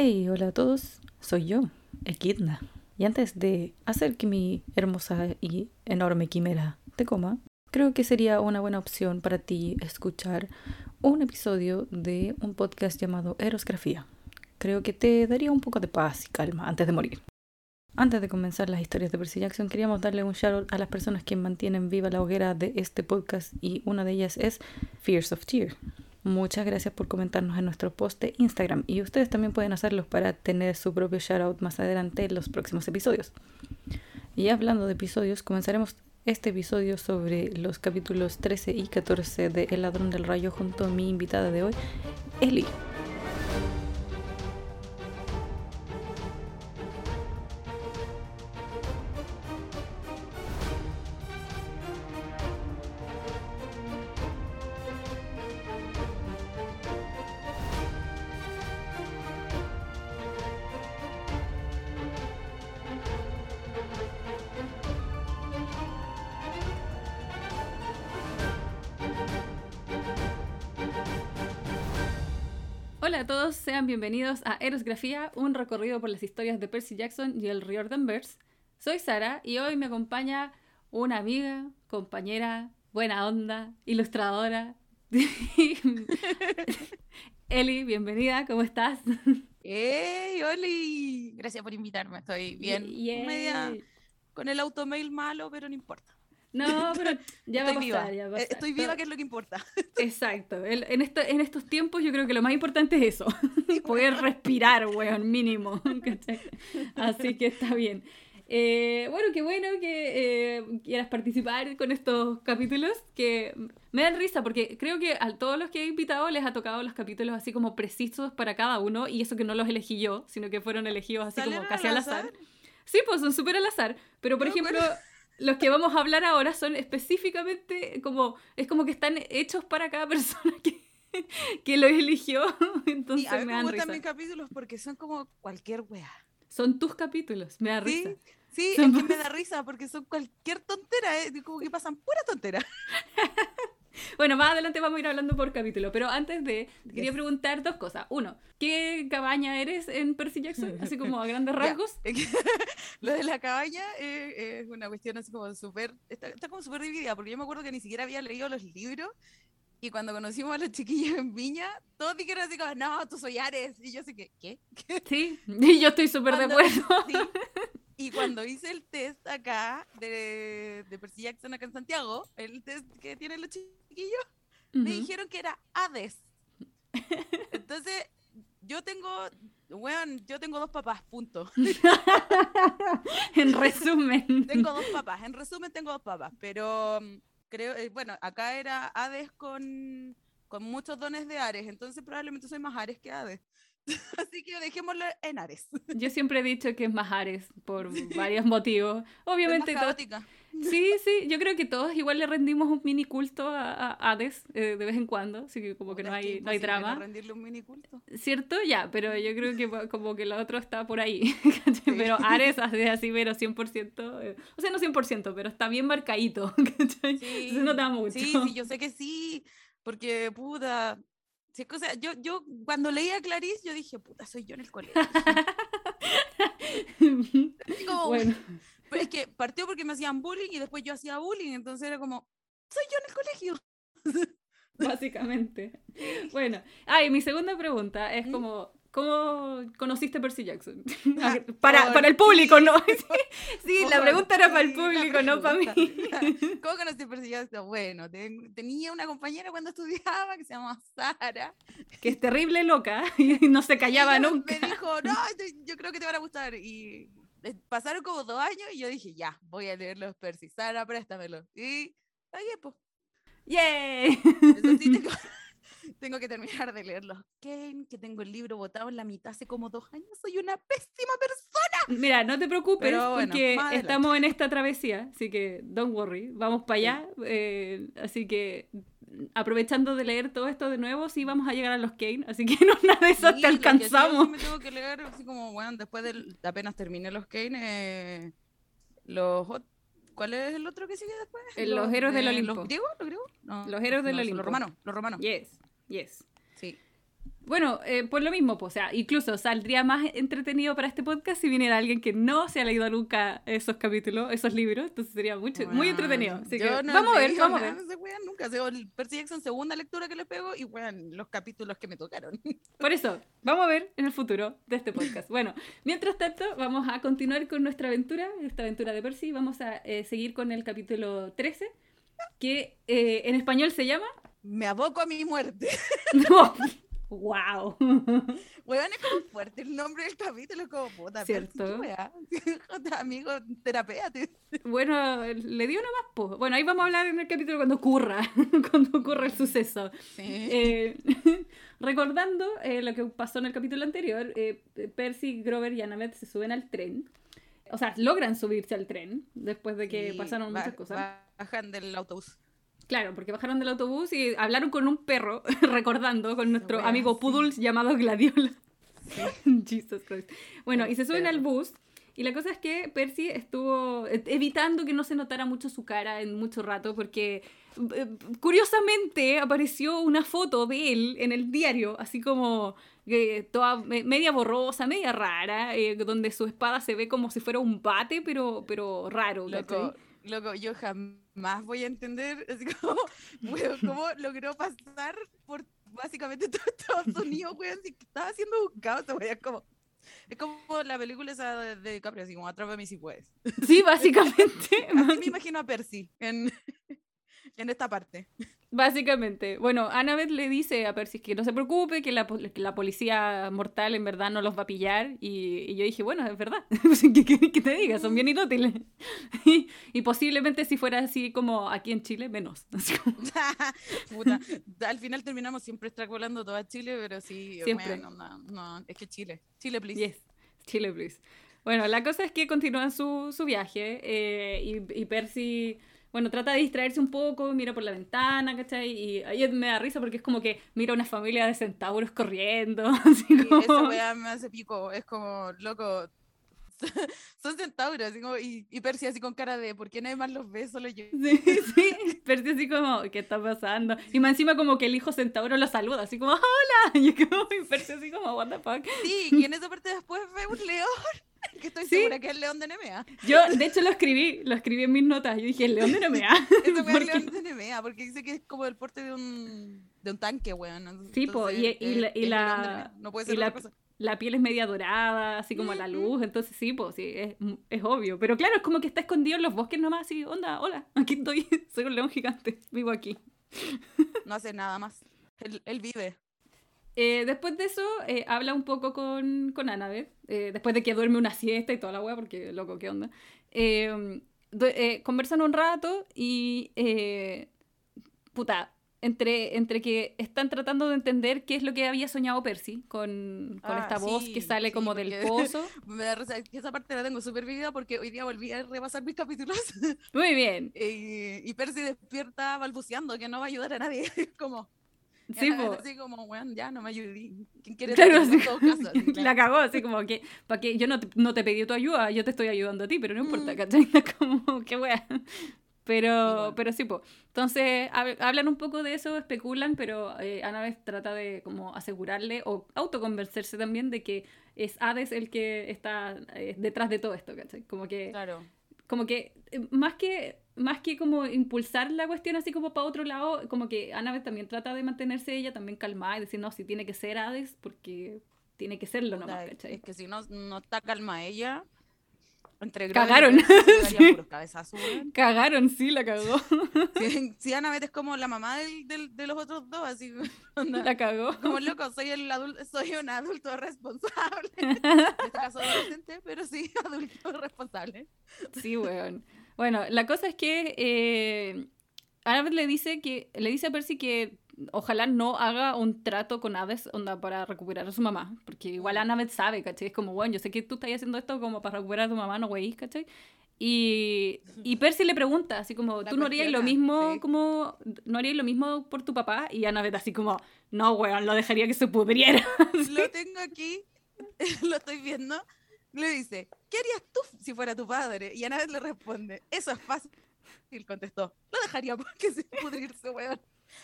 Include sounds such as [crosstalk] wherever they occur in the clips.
Hey, hola a todos, soy yo, Equidna. Y antes de hacer que mi hermosa y enorme quimera te coma, creo que sería una buena opción para ti escuchar un episodio de un podcast llamado Erosgrafía. Creo que te daría un poco de paz y calma antes de morir. Antes de comenzar las historias de Percy Jackson, queríamos darle un shout a las personas que mantienen viva la hoguera de este podcast y una de ellas es Fears of Tear. Muchas gracias por comentarnos en nuestro post de Instagram y ustedes también pueden hacerlos para tener su propio shoutout más adelante en los próximos episodios. Y hablando de episodios, comenzaremos este episodio sobre los capítulos 13 y 14 de El ladrón del rayo junto a mi invitada de hoy, Eli. Bienvenidos a Erosgrafía, un recorrido por las historias de Percy Jackson y el Riordan Verse. Soy Sara y hoy me acompaña una amiga, compañera, buena onda, ilustradora. [laughs] Eli, bienvenida, ¿cómo estás? ¡Hey, Oli! Gracias por invitarme, estoy bien. Media con el automail malo, pero no importa. No, pero ya va a viva. pasar, ya va a Eh, pasar. Estoy viva, que es lo que importa. [laughs] Exacto. El- en, esto- en estos tiempos yo creo que lo más importante es eso. [laughs] Poder respirar, weón, mínimo. [laughs] ¿cachai? Así que está bien. Eh, bueno, qué bueno que eh, quieras participar con estos capítulos que me dan risa porque creo que a todos los que he invitado les ha tocado los capítulos así como precisos para cada uno y eso que no los elegí yo, sino que fueron elegidos así como ¿Salieron casi al al azar. azar? Sí, pues son súper al azar. Pero, por No, ejemplo, pero- los que vamos a hablar ahora son específicamente como. Es como que están hechos para cada [laughs] persona que, que los eligió. [laughs] Entonces Y a mí me me gustan risa. mis capítulos porque son como cualquier wea. Son tus capítulos, me da Sí, risa. sí, Son es que me da risa porque son cualquier tontera, ¿eh? como que pasan pura tontera. [laughs] Bueno, más adelante vamos a ir hablando por capítulo. Pero antes de. Quería preguntar dos cosas. Uno, ¿qué cabaña eres en Percy Jackson? Así como a grandes [laughs] rasgos. [laughs] Lo de la cabaña eh, es una cuestión así como súper, está, está como súper dividida, porque yo me acuerdo que ni siquiera había leído los libros, y cuando conocimos a los chiquillos en Viña, todos dijeron así como, no, tú soy Ares, y yo así que, ¿qué? ¿Qué? Sí, y yo estoy súper de acuerdo. [laughs] Sí. Y cuando hice el test acá de, de Percy Jackson acá en Santiago, el test que tienen los chiquillos, me Ujú. dijeron que era Hades. Entonces, yo tengo, weón, yo tengo dos papás, punto. [laughs] En resumen. Tengo dos papás, en resumen tengo dos papás, pero creo, eh, bueno, acá era Hades con, con muchos dones de Ares, entonces probablemente soy más Ares que Hades. [laughs] Así que dejémoslo en Ares. Yo siempre he dicho que es más Ares por [laughs] varios motivos. Obviamente, más todo- caótica. Sí, sí, yo creo que todos igual le rendimos un mini culto a, a Hades eh, de vez en cuando, así que como que no hay, no hay imposible no drama. rendirle un mini culto. ¿Cierto? Ya, pero yo creo que como que lo otro está por ahí. [laughs] ¿cachai? Pero Ares así, así, pero 100%. eh, o sea, no 100%, pero está bien marcadito. [laughs] ¿cachai? Sí, Se nota mucho. Sí, sí, yo sé que sí, porque puta. si es yo, yo cuando leía a Clarice, yo dije, puta, soy yo en el colegio. [laughs] Como, bueno, Pero es que partió porque me hacían bullying y después yo hacía bullying, entonces era como, soy yo en el colegio. [laughs] básicamente. Bueno, ah, y mi segunda pregunta es ¿Mm? como, ¿cómo conociste Percy Jackson? Ah, [laughs] para, para el público, ¿no? [laughs] Sí, la pregunta era para el público, no para mí. ¿Cómo conocí a Percy Jackson? Bueno, ten- tenía una compañera cuando estudiaba que se llamaba Sara. Que es terrible loca y no se y callaba nunca. Me dijo, no, yo creo que te van a gustar. Y pasaron como dos años y yo dije, ya, voy a leer los Percy. Sara, préstamelo. Y ahí, pues. ¡Yay! Eso sí, tengo, [laughs] [laughs] tengo que terminar de leerlos. Kane, que tengo el libro botado en la mitad hace como dos años. Soy una pésima persona. Mira, no te preocupes Pero bueno, porque estamos en esta travesía, así que don't worry, vamos para allá. eh, así que aprovechando de leer todo esto de nuevo, sí vamos a llegar a los Kane, así que [laughs] en una de esas Sí, te lo que alcanzamos. me tengo que leer así como, bueno, después del, apenas terminé los Kane, eh, los... ¿Cuál es el otro que sigue después? Eh, los héroes del de- Olimpo. ¿Los griegos? ¿Los griegos? No, Los héroes del no, Olimpo. Los romanos, los romanos. Yes, yes. Sí. Bueno, eh, por lo mismo, pues, o sea, incluso saldría más entretenido para este podcast si viniera alguien que no se ha leído nunca esos capítulos, esos libros, entonces sería mucho, muy entretenido. Así que no vamos a ver, vamos a ver. ese weón nunca. El Percy Jackson segunda lectura que le pego y weón, los capítulos que me tocaron. [laughs] Por eso, vamos a ver en el futuro de este podcast. Bueno, mientras tanto, vamos a continuar con nuestra aventura, esta aventura de Percy. Vamos a eh, seguir con el capítulo 13, que eh, en español se llama... Me aboco a mi muerte. [laughs] [laughs] No. ¡Wow! [laughs] Weón, es como fuerte el nombre del capítulo, es como puta, Cierto. [laughs] Amigo, terapéate. Bueno, le dio nomás, pues. Bueno, ahí vamos a hablar en el capítulo cuando ocurra, [laughs] cuando ocurra el suceso. Sí. Eh, recordando eh, lo que pasó en el capítulo anterior, eh, Percy, Grover y Annabeth se suben al tren. O sea, logran subirse al tren después de que Sí, pasaron muchas cosas. Bajan del autobús. Claro, porque bajaron del autobús y hablaron con un perro, [laughs] [laughs] recordando con nuestro amigo sí. Poodles llamado Gladiola. [laughs] Jesus Christ. Bueno, y se suben perro. al bus. Y la cosa es que Percy estuvo eh, evitando que no se notara mucho su cara en mucho rato, porque eh, curiosamente apareció una foto de él en el diario, así como eh, toda me- media borrosa, media rara, eh, donde su espada se ve como si fuera un bate, pero, pero raro. Loco, loco, yo jamás voy a entender así como, [laughs] weón, [laughs] cómo logró pasar por básicamente [laughs] todo Estados Unidos, weón, si estaba haciendo un caos, weón, es como, es como la película esa de, de DiCaprio, así como Atrápame si puedes. Sí, básicamente. Así me imagino a Percy en, en esta parte. Básicamente. Bueno, Annabeth le dice a Percy que no se preocupe, que la, que la policía mortal en verdad no los va a pillar. Y, y yo dije, bueno, es verdad. [laughs] ¿Qué, qué- qué te diga? Son bien inútiles. [laughs] Y, y posiblemente si fuera así como aquí en Chile, menos. [laughs] Como- Puta, al final terminamos siempre extrapolando todo a Chile, pero sí, Siempre. bueno, no, no, es que Chile, Chile, please. Yes, Chile, please. Bueno, la cosa es que continúan su, su viaje eh, y, y Percy, bueno, trata de distraerse un poco, mira por la ventana, ¿cachai? Y ahí me da risa porque es como que mira una familia de centauros corriendo. [laughs] Así Y como... esa weá me hace pico, es como, loco, [laughs] son centauros, así como, y, y Percy así con cara de, ¿por qué nadie más los ve? Solo yo. Sí, [laughs] sí, Percy así como, ¿qué está pasando? Y más encima como que el hijo centauro lo saluda, así como, ¡Hola! Y, como, y Percy así como, ¿What the fuck? Sí, y en esa parte después ve un león, que estoy Sí. segura que es el león de Nemea. Yo, de hecho, lo escribí, lo escribí en mis notas. Yo dije, el león de Nemea. [laughs] Ese weón es Porque- el león de Nemea, porque dice que es como el porte de un, de un tanque, weón. Sí, po, y- la- y la- Nemea, No puede y ser la- cosa. La piel es media dorada, así como a la luz, entonces sí, pues sí, es, es obvio. Pero claro, es como que está escondido en los bosques nomás, así, onda, hola, aquí estoy, [laughs] soy un león gigante, vivo aquí. No hace nada más. Él, él vive. Eh, después de eso, eh, habla un poco con, con Annabeth, eh, después de que duerme una siesta y toda la weá, porque loco, ¿qué onda? Eh, eh, conversan un rato y, eh, puta, entre, entre que están tratando de entender qué es lo que había soñado Percy con, con Ah, esta voz sí, que sale sí, como del [laughs] pozo. Me da risa, esa parte la tengo súper vivida porque hoy día volví a repasar mis capítulos Muy bien. [laughs] y, y Percy despierta balbuceando que no va a ayudar a nadie. [laughs] como, Sí, así como, weón, ya no me ayudé. ¿Quién quiere Claro, así en todo caso? Así, [laughs] La claro. cagó, así como que, para que yo no te, no te pedí tu ayuda, yo te estoy ayudando a ti, pero no importa, Mm. ¿cachai? [laughs] Como, qué wea. Pero, Igual. pero sí, pues. Entonces, hab- hablan un poco de eso, especulan, pero eh, Annabeth trata de como asegurarle o autoconvencerse también de que es Hades el que está eh, detrás de todo esto, ¿cachai? Como que, Claro. como que eh, más que más que como impulsar la cuestión así como para otro lado, como que Annabeth también trata de mantenerse ella también calmada y decir, no, si tiene que ser Hades, porque tiene que serlo nomás, es- ¿cachai? Es que si no, no está calma ella, entre Cagaron. [laughs] Sí. cabezazos. Cagaron, sí, la cagó. [laughs] Si, si Annabeth es como la mamá del, del- de los otros dos, así. [laughs] onda, La cagó. Como loco, soy el adulto, soy un adulto responsable. En este caso adolescente, pero sí adulto responsable. Sí, weón. Bueno, la cosa es que eh, Annabeth le dice que le dice a Percy que ojalá no haga un trato con Hades onda para recuperar a su mamá, porque igual Mm. Annabeth sabe, ¿cachai? Es como, bueno, yo sé que tú estás haciendo esto como para recuperar a tu mamá, no güey, ¿cachai? Y, y Percy le pregunta, así como, ¿tú no harías lo mismo sí. como, no harías lo mismo por tu papá? Y Annabeth así como, no, weón, lo dejaría que se pudriera. [laughs] Lo tengo aquí, [laughs] lo estoy viendo. Le dice, ¿qué harías tú si fuera tu padre? Y Annabeth le responde, eso es fácil. Y él contestó, lo dejaría porque se pudrirse, weón.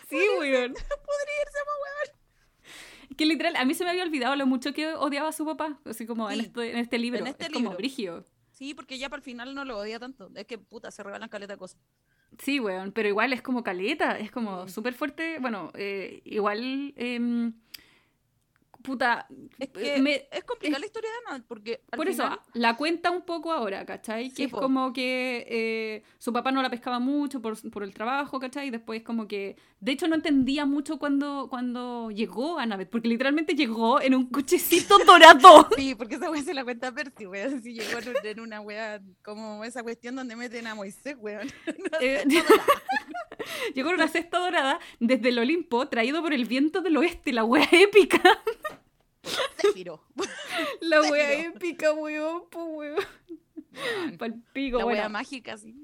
Sí, weón. Pudrirse, weón. Que literal, a mí se me había olvidado lo mucho que odiaba a su papá, así como en, este, en este libro. en este es como libro. brigio. Sí, porque ya para el final no lo odia tanto. Es que puta, se regalan caleta de cosas. Sí, weón, pero igual es como caleta, es como súper fuerte. Bueno, eh, igual. em, puta. Es eh, que me- es complicada la historia de Ana, porque al por final, eso, la cuenta un poco ahora, ¿cachai? Que Sí, es po. como que eh, su papá no la pescaba mucho por, por el trabajo, ¿cachai? Y después como que... De hecho, no entendía mucho cuando, cuando llegó Annabeth, porque literalmente llegó en un cochecito [laughs] dorado. Sí, porque esa wea se la cuenta Percy, weón. Si llegó en, un- en una wea como esa cuestión donde meten a Moisés, weón. [laughs] Eh, [laughs] llegó en una cesta dorada desde el Olimpo, traído por el viento del oeste, la wea épica. [laughs] Zéfiro. [laughs] La Serio. wea épica, weón, po, weón. Palpico, La bueno. wea mágica, sí.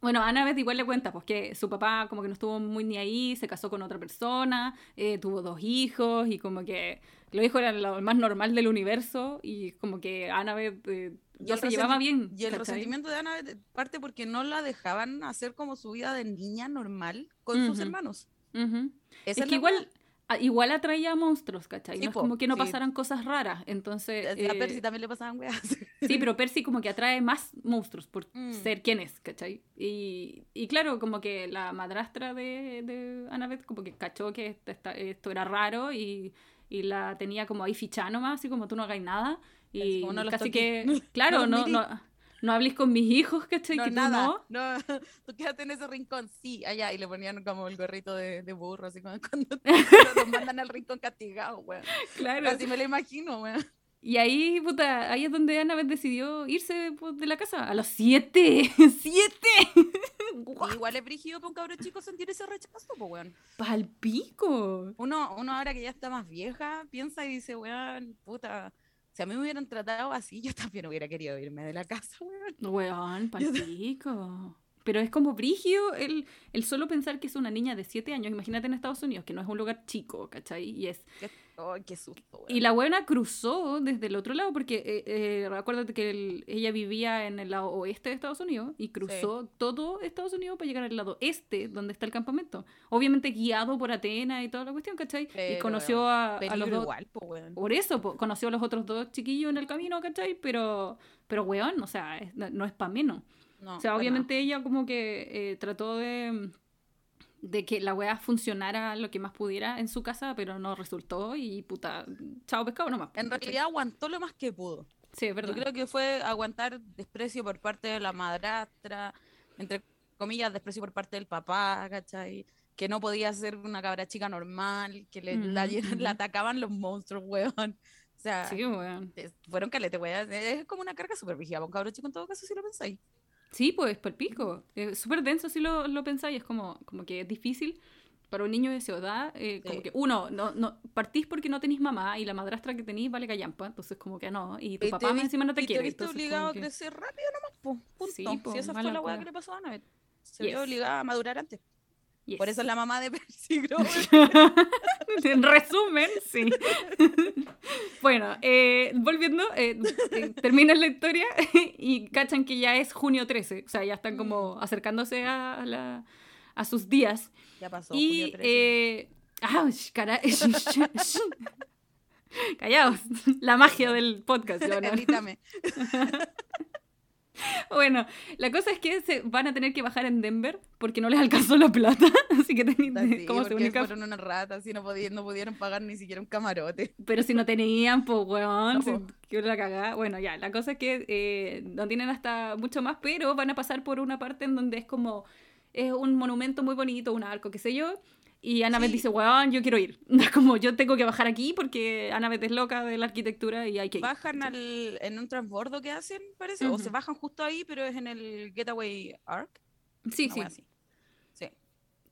Bueno, Annabeth igual le cuenta, pues que su papá como que no estuvo muy ni ahí, se casó con otra persona, eh, tuvo dos hijos y como que los hijos eran lo más normal del universo y como que Annabeth eh, Y no el se llevaba bien. Y el resentimiento de Ana parte porque no la dejaban hacer como su vida de niña normal con sus hermanos. Es que la igual, wea. a- atraía monstruos, ¿cachai? Sí, no es po, como que no sí. pasaran cosas raras. Entonces, A eh, Percy también le pasaban weas. [laughs] Sí, pero Percy como que atrae más monstruos por Mm. ser quien es, ¿cachai? Y, y claro, como que la madrastra de, de Annabeth como que cachó que esta- esto era raro y, y la tenía como ahí fichada nomás, así como tú no hagáis nada. Y como, "No casi toquí". que, claro, [laughs] No no, no, hables con mis hijos, ¿cachai? No, que nada. no. No, [laughs] tú quédate en ese rincón. Sí, allá. Y le ponían como el gorrito de, de burro, así como [laughs] cuando [laughs] los mandan al rincón castigado, weón. Claro. Así me lo imagino, weón. Y ahí, puta, ahí es donde Annabeth decidió irse pues, de la casa. A los siete. ¡Siete! Igual es brígido para un cabro chico sentir ese rechazo, pues, weón. ¡Palpico! Uno, uno ahora que ya está más vieja, piensa y dice, weón, puta, si a mí me hubieran tratado así, yo también hubiera querido irme de la casa, weón. Weón, palpico. Pero es como brigio el, el solo pensar que es una niña de 7 años. Imagínate en Estados Unidos, que no es un lugar chico, ¿cachai? Y es. Qué, ay, qué susto, weón. Y la buena cruzó desde el otro lado, porque eh, eh, acuérdate que el- ella vivía en el lado oeste de Estados Unidos y cruzó todo Estados Unidos para llegar al lado este, donde está el campamento. Obviamente guiado por Atenas y toda la cuestión, ¿cachai? y conoció a, a los dos. igual. Por eso, po, conoció a los otros dos chiquillos en el camino, ¿cachai? Pero, pero weón, o sea, es- no, no es para menos. No, O sea, obviamente ella como que eh, trató de, de que la weá funcionara lo que más pudiera en su casa, pero no resultó y puta, chao pescado nomás. En realidad aguantó lo más que pudo. Sí, es verdad. Yo creo que fue aguantar desprecio por parte de la madrastra, entre comillas, desprecio por parte del papá, ¿cachai? Que no podía ser una cabra chica normal, que le, la, [laughs] ujú. atacaban los monstruos, weón. O sea, Sí, weón. fueron calete, weón. Es como una carga súper vigilada un cabro chico en todo caso, si lo pensáis. Sí, pues, por pico. Es súper denso si lo, lo pensáis. Es como, como que es difícil para un niño de esa edad. eh, como Sí. que, uno, no, no, partís porque no tenéis mamá y la madrastra que tenéis vale callampa. Entonces, como que no. Y tu Y papá más encima no te y quiere. te viste obligado como a que- crecer rápido nomás, po, punto. Sí, po, si esa fue la weá que le pasó a Annabeth. Se Yes. vio obligada a madurar antes. Yes. Por eso es la mamá de Percy [laughs] Grover. en resumen, sí. [laughs] bueno, eh, volviendo, eh, eh, termina la historia [laughs] y cachan que ya es junio 13. O sea, ya están como acercándose a, la- a sus días. ya pasó. y. junio 13. Eh, ah, sh, cara- Callaos, la magia del podcast. Edítame. Bueno, la cosa es que se van a tener que bajar en Denver porque no les alcanzó la plata. [laughs] Así que tenían como porque única fueron unas ratas y no, no pudieron pagar ni siquiera un camarote. Pero si no tenían, pues, weón, No, si- que la cagada. Bueno, ya, la cosa es que eh, no tienen hasta mucho más, pero van a pasar por una parte en donde es como, es un monumento muy bonito, un arco, qué sé yo. Y Annabeth Sí. dice, weón, yo quiero ir. [laughs] Como, yo tengo que bajar aquí porque Annabeth es loca de la arquitectura y hay que ir. Bajan al, en un transbordo que hacen, parece, o se bajan justo ahí, pero es en el Getaway Arc. Sí, sí. así. Sí.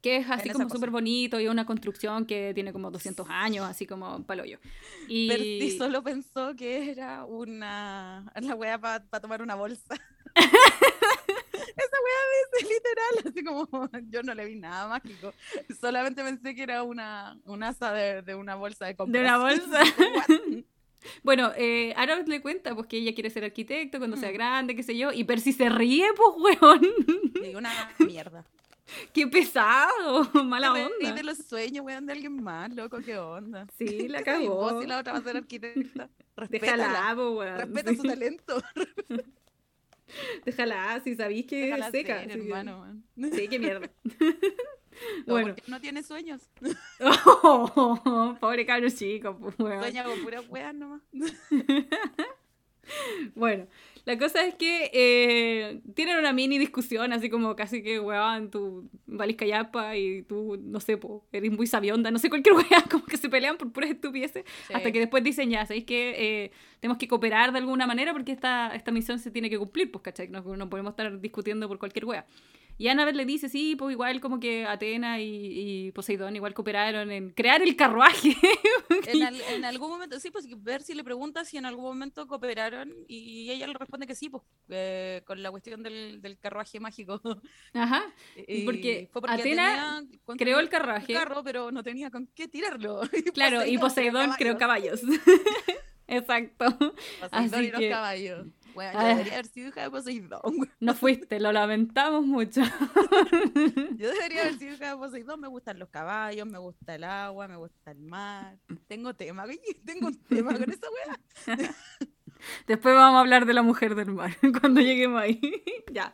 Que es así como súper bonito y una construcción que tiene como 200 años, así como paloyo. [laughs] Y... Percy solo pensó que era una la wea para tomar una bolsa. [laughs] Esa wea dice literal, [laughs] así como yo no le vi nada mágico. Solamente pensé que era una, un asa de, de una bolsa de compras. una bolsa. [laughs] [laughs] Bueno, eh, le cuenta pues que ella quiere ser arquitecto cuando sea Mm. grande, qué sé yo, y Percy se ríe, pues, weón. Y una mierda. Qué pesado, mala onda. de los sueños, weón, de alguien más, loco, qué onda. Sí, la ¿Qué sabes vos cagó. si la otra va a ser arquitecta. Déjala, Respétala. po, weón. Respeta sí. su talento. [laughs] Déjala, si sabéis que Déjala es seca. ser, que- hermano, weón. Sí, qué mierda. No, [laughs] [laughs] bueno. no tiene sueños. pobre cabro chico, pues. Sueña con puras weas nomás. Bueno, la cosa es que eh, tienen una mini discusión, así como casi que, weón, tú valís callapa y tú, no sé, po, eres muy sabionda, no sé, cualquier [laughs] weón, como que se pelean por puras estupideces, hasta Sí. que después dicen, ya, ¿sabéis que eh, tenemos que cooperar de alguna manera porque esta, esta misión se tiene que cumplir, pues, ¿cachai? No, no podemos estar discutiendo por cualquier wea. Y Annabeth le dice, sí, pues igual como que Atena y, y Poseidón igual cooperaron en crear el carruaje. [laughs] [laughs] En, al- en algún momento, sí, pues ver si le pregunta si en algún momento cooperaron y ella le responde que sí, pues eh, con la cuestión del, del carruaje mágico. [laughs] Ajá, Y porque fue Atena tenía- con- creó el carruaje. carro, pero no tenía con qué tirarlo. [laughs] Claro, y Poseidón creó caballos. Exacto. Poseidón Así y los que- caballos. Bueno, yo Ah. debería haber sido hija de Poseidón. No fuiste, lo lamentamos mucho. [laughs] Yo debería haber sido hija de Poseidón. Me gustan los caballos, me gusta el agua, me gusta el mar. Tengo tema, güey, [laughs] tengo un tema con esa wea. [laughs] Después vamos a hablar de la mujer del mar cuando lleguemos ahí. ya.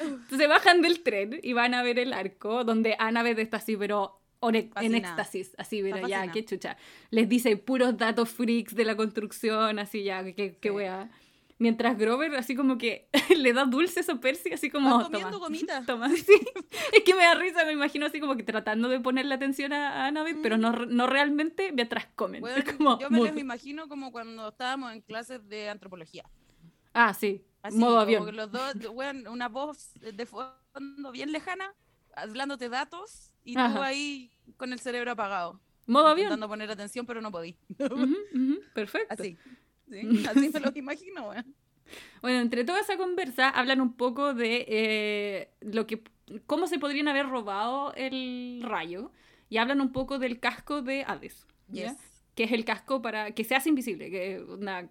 Entonces bajan del tren y van a ver el arco donde Annabeth está así, pero en Fascinada. éxtasis, así, pero Está ya, fascinada. qué chucha. Les dice puros datos freaks de la construcción, así ya, qué, qué Sí. wea. Mientras Grover así como que [laughs] le da dulces a Percy, así como... "Toma, comiendo gomitas. [laughs] Toma, sí. Es que me da risa, me imagino así como que tratando de ponerle atención a Annabeth, pero no, no realmente mientras comen. Bueno, [laughs] es como yo me los imagino como cuando estábamos en clases de antropología. Ah, sí. Así, modo como avión. que los dos, weón, una voz de fondo bien lejana, hablándote datos, y tú Ajá. ahí con el cerebro apagado. Modo avión. Intentando poner atención, pero no podí. [laughs] Perfecto. Así. Sí, [laughs] así me los imagino. Bueno, entre toda esa conversa hablan un poco de eh, lo que cómo se podrían haber robado el rayo y hablan un poco del casco de Hades, ¿ya? Yes. que es el casco para que se hace invisible, que una,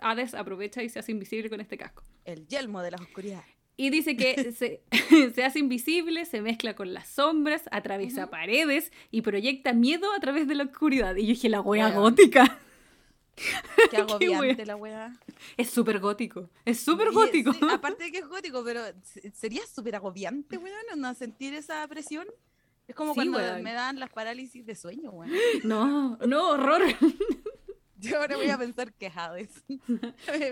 Hades aprovecha y se hace invisible con este casco. El yelmo de la oscuridad. Y dice que [laughs] se, [laughs] se hace invisible, se mezcla con las sombras, atraviesa Ujú. paredes y proyecta miedo a través de la oscuridad. Y yo dije, la wea Weón. gótica. [laughs] Qué agobiante la weá. Es súper gótico. Es súper Sí, gótico. sí, aparte de que es gótico, pero se- sería súper agobiante, weón, no sentir esa presión. Es como Sí, cuando weón. me dan las parálisis de sueño, weón. [gasps] No, no, horror. Yo ahora voy a pensar que es Hades.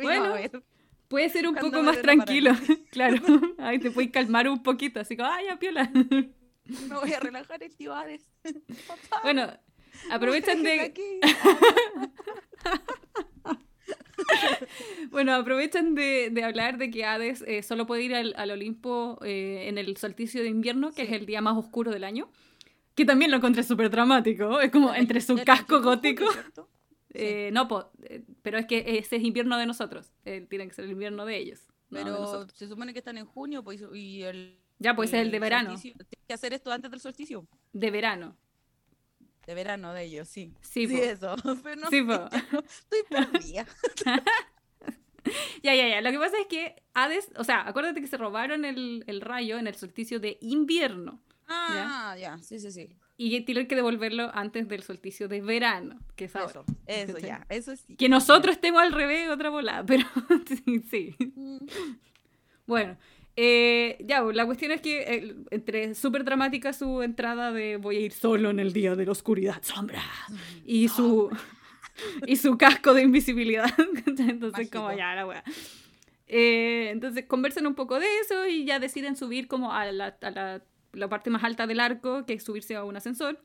Bueno, a ver. Puede ser un poco más tranquilo, [laughs] claro. Ahí te puedes calmar un poquito, así como, ay, ya piola. [laughs] Me voy a relajar Hades. [laughs] Papá, Bueno, aprovechan de, aquí. bueno, aprovechan de, de hablar de que Hades eh, solo puede ir al, al Olimpo eh, en el solsticio de invierno, que Sí. es el día más oscuro del año. Que también lo encontré súper dramático. Es como entre su 25 casco julio, gótico. Sí. Eh, no, po, eh, pero es que ese es invierno de nosotros. Eh, tiene que ser el invierno de ellos. no de Pero nosotros. se supone que están en junio, pues, y el. Ya, pues es el de verano. Tienes que hacer esto antes del solsticio. De verano. De verano de ellos, sí. Sí, Sí, eso. [laughs] Pero no Sí, po. ya [laughs] no- estoy perdida. [laughs] Ya, ya, ya. Lo que pasa es que Hades, o sea, acuérdate que se robaron el, el rayo en el solsticio de invierno. Ah, ya, sí, sí, sí. Y tienen que devolverlo antes del solsticio de verano, que es ahora. Eso, eso ya, eso sí. Que nosotros estemos al revés, otra volada, pero [laughs] sí, sí. Mm, Bueno, eh, ya, pues, la cuestión es que eh, entre súper dramática su entrada de voy a ir solo en el día de la oscuridad, sombra, y su, [laughs] y su casco de invisibilidad. [laughs] entonces, como Mágico. ya, la wea. Eh, entonces conversan un poco de eso y ya deciden subir como a la, a la, la parte más alta del arco, que es subirse a un ascensor.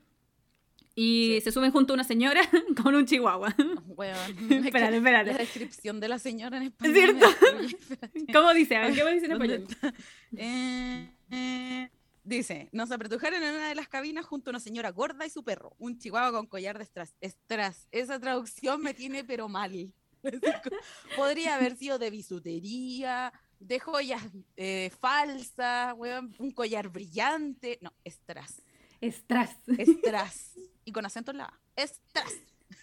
Y Sí. se suben junto a una señora [laughs] con un chihuahua. Weón. [laughs] espérate, espérate. La descripción de la señora en español. ¿Cierto? me. [laughs] ¿Cómo dice? ¿Qué dice en ¿Dónde español? Eh, eh, dice, nos apretujaron en una de las cabinas junto a una señora gorda y su perro, un chihuahua con collar de strass. Strass. Esa traducción me tiene pero mal. Podría haber sido de bisutería, de joyas eh, falsas, weón, un collar brillante. No, strass. Estras. Strass. y con acento en la A. Strass.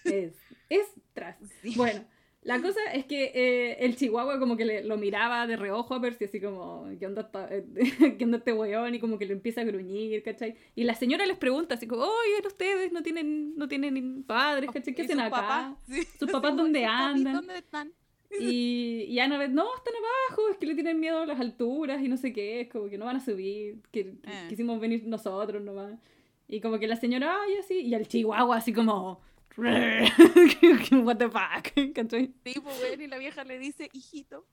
Es, estras. Sí. Bueno, La cosa es que eh, el chihuahua como que le, lo miraba de reojo a Percy, así como, ¿qué onda, eh, [laughs] ¿qué onda este weón? Y como que le empieza a gruñir, ¿cachai? Y la señora les pregunta, así como, oye, ustedes no tienen, no tienen padres, ¿cachai? ¿Qué ¿Y hacen sus acá? papás? Sí. ¿Sus papás [laughs] dónde ¿Sus papis andan? ¿Dónde están? Y, y Annabeth, no, están abajo, es que le tienen miedo a las alturas y no sé qué, es como que no van a subir, que, Eh. quisimos venir nosotros nomás. Y como que la señora, ay, así, y el chihuahua así como, [laughs] what the fuck, ¿cachai? Sí, pues, weón, y la vieja le dice, hijito.